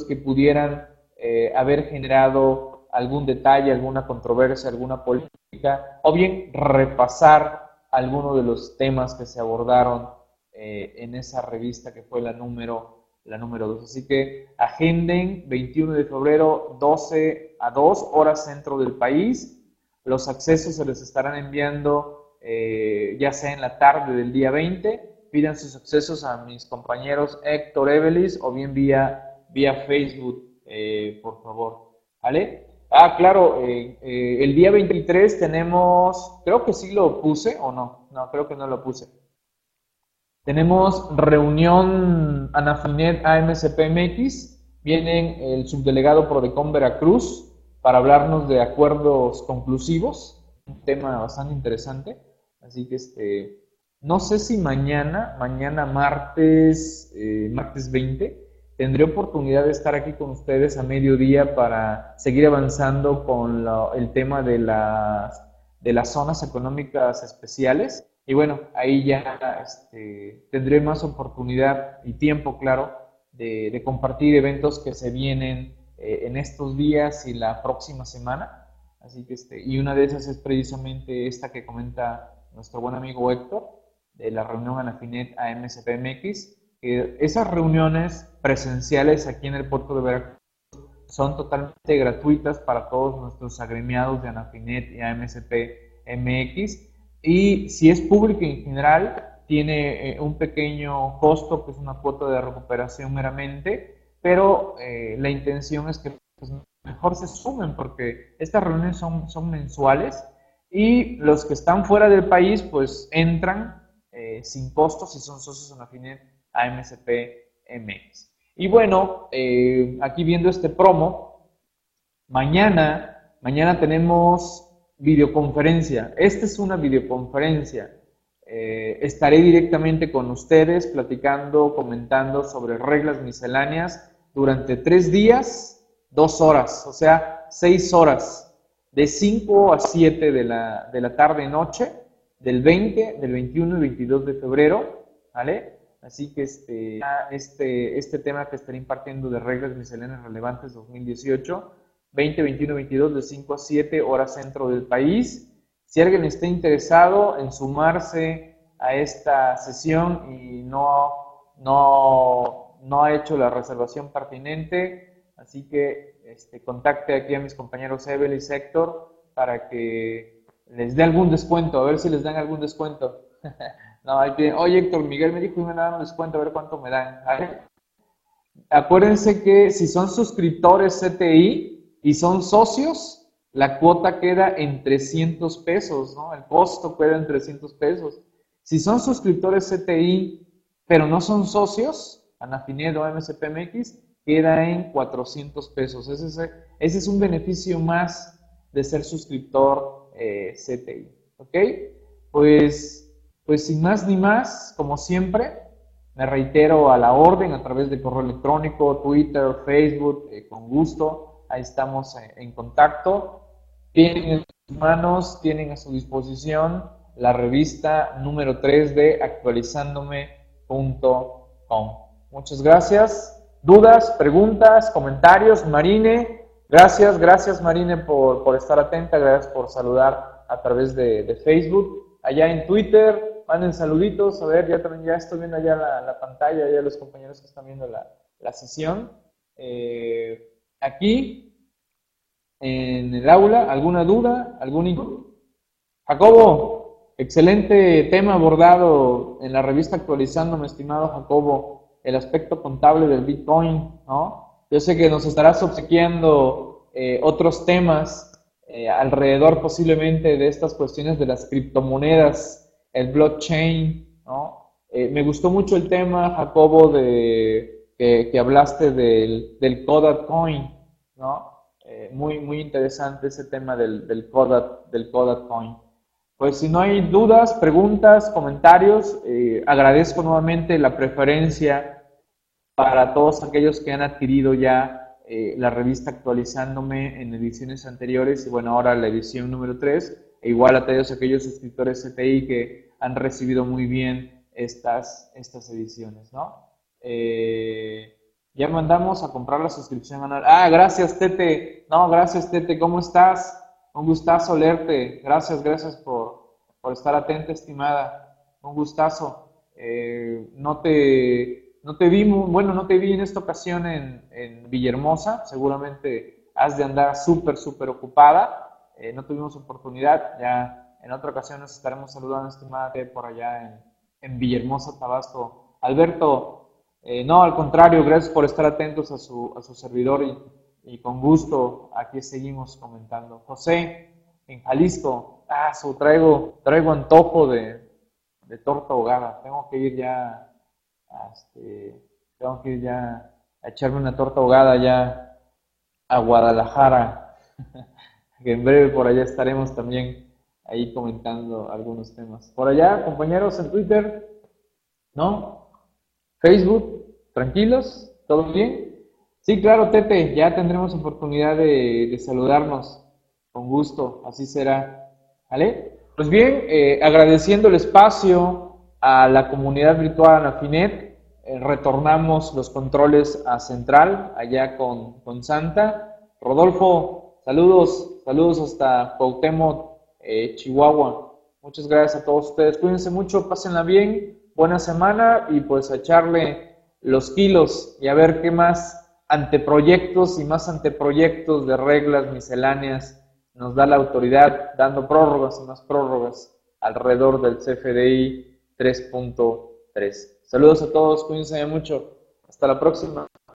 [SPEAKER 1] que pudieran eh, haber generado algún detalle, alguna controversia, alguna política, o bien repasar algunos de los temas que se abordaron eh, en esa revista que fue la número, la número 2. Así que agenden 21 de febrero, 12 a 2, horas centro del país. Los accesos se les estarán enviando eh, ya sea en la tarde del día 20, pidan sus accesos a mis compañeros Héctor Evelis o bien vía, vía Facebook, eh, por favor. ¿Vale? Ah, claro, eh, el día 23 tenemos, creo que sí lo puse o no, no, creo que no lo puse. Tenemos reunión Anafinet AMCPMX, vienen el subdelegado Prodecon Veracruz para hablarnos de acuerdos conclusivos, un tema bastante interesante. Así que este, no sé si mañana, mañana martes, eh, martes 20, tendré oportunidad de estar aquí con ustedes a mediodía para seguir avanzando con el tema de las, de las zonas económicas especiales. Y bueno, ahí ya este, tendré más oportunidad y tiempo, claro, de, compartir eventos que se vienen eh, en estos días y la próxima semana. Así que este, y una de esas es precisamente esta que comenta nuestro buen amigo Héctor, de la reunión Anafinet AMCPMX, que esas reuniones presenciales aquí en el puerto de Veracruz son totalmente gratuitas para todos nuestros agremiados de Anafinet y AMCPMX. Y si es público en general, tiene eh, un pequeño costo, que es una cuota de recuperación meramente, pero eh, la intención es que pues, mejor se sumen porque estas reuniones son, son mensuales y los que están fuera del país, pues entran eh, sin costos si son socios en Afinet AMCP MX. Y bueno, eh, aquí viendo este promo, mañana, mañana tenemos videoconferencia. Esta es una videoconferencia. Eh, estaré directamente con ustedes platicando, comentando sobre reglas misceláneas durante tres días, dos horas, o sea, seis horas de 5 a 7 de la, de la tarde-noche, del 20, del 21 y 22 de febrero, ¿vale? Así que este, este, este tema que estaré impartiendo de reglas misceláneas relevantes 2018, 20, 21, 22, de 5 a 7, hora centro del país. Si alguien está interesado en sumarse a esta sesión y no, no, no ha hecho la reservación pertinente, así que este, contacte aquí a mis compañeros Evel y Sector para que les dé algún descuento, a ver si les dan algún descuento. no, oye Héctor, Miguel me dijo que me dan un descuento, a ver cuánto me dan. Acuérdense que si son suscriptores CTI y son socios, la cuota queda en 300 pesos, ¿no? El costo queda en 300 pesos. Si son suscriptores CTI, pero no son socios, Anafinedo, MSPMX, queda en 400 pesos. Ese es, un beneficio más de ser suscriptor eh, CTI. ¿Ok? Pues, pues sin más ni más, como siempre, me reitero a la orden a través de correo electrónico, Twitter, Facebook, eh, con gusto. Ahí estamos eh, en contacto. Tienen en sus manos, tienen a su disposición la revista número 3 de actualizándome.com. Muchas gracias dudas, preguntas, comentarios. Marine, gracias, gracias Marine por, estar atenta, gracias por saludar a través de, Facebook. Allá en Twitter, manden saluditos, a ver, ya también ya estoy viendo allá la, pantalla, ya los compañeros que están viendo la, sesión. Eh, aquí, en el aula, ¿alguna duda? ¿Algún Jacobo, excelente tema abordado en la revista actualizando, mi estimado Jacobo el aspecto contable del Bitcoin, ¿no? Yo sé que nos estarás obsequiando eh, otros temas eh, alrededor posiblemente de estas cuestiones de las criptomonedas, el blockchain, ¿no? Eh, me gustó mucho el tema, Jacobo, de que, hablaste del, del Coin, ¿no? Muy, muy interesante ese tema del, del, del Coin. Pues si no hay dudas, preguntas, comentarios, agradezco nuevamente la preferencia para todos aquellos que han adquirido ya eh, la revista actualizándome en ediciones anteriores y bueno, ahora la edición número 3, e igual a todos aquellos suscriptores CTI que han recibido muy bien estas, estas ediciones, ¿no? Eh, ya mandamos a comprar la suscripción anual. Ah, gracias, Tete. No, gracias, Tete. ¿Cómo estás? Un gustazo leerte. Gracias, gracias por, estar atenta, estimada. Un gustazo. Eh, no te no te vi, bueno, no te vi en esta ocasión en, en Villahermosa, seguramente has de andar súper, súper ocupada, eh, no tuvimos oportunidad, ya en otra ocasión nos estaremos saludando, estimada por allá en, en Villahermosa, Tabasco. Alberto, eh, no, al contrario, gracias por estar atentos a su, a su servidor y, y con gusto aquí seguimos comentando. José, en Jalisco, ah, traigo, traigo antojo de, de torta ahogada, tengo que ir ya este, tengo que ir ya a echarme una torta ahogada ya a Guadalajara. que en breve por allá estaremos también ahí comentando algunos temas. Por allá, compañeros en Twitter, ¿no? Facebook, tranquilos, ¿todo bien? Sí, claro, Tete, ya tendremos oportunidad de, saludarnos. Con gusto, así será. Pues bien, eh, agradeciendo el espacio, a la comunidad virtual Anafinet, eh, retornamos los controles a Central, allá con, con Santa. Rodolfo, saludos, saludos hasta Cuauhtémoc, eh, Chihuahua. Muchas gracias a todos ustedes. Cuídense mucho, pásenla bien, buena semana y pues a echarle los kilos y a ver qué más anteproyectos y más anteproyectos de reglas misceláneas nos da la autoridad dando prórrogas y más prórrogas alrededor del CFDI 3.3. Saludos a todos, cuídense mucho. Hasta la próxima.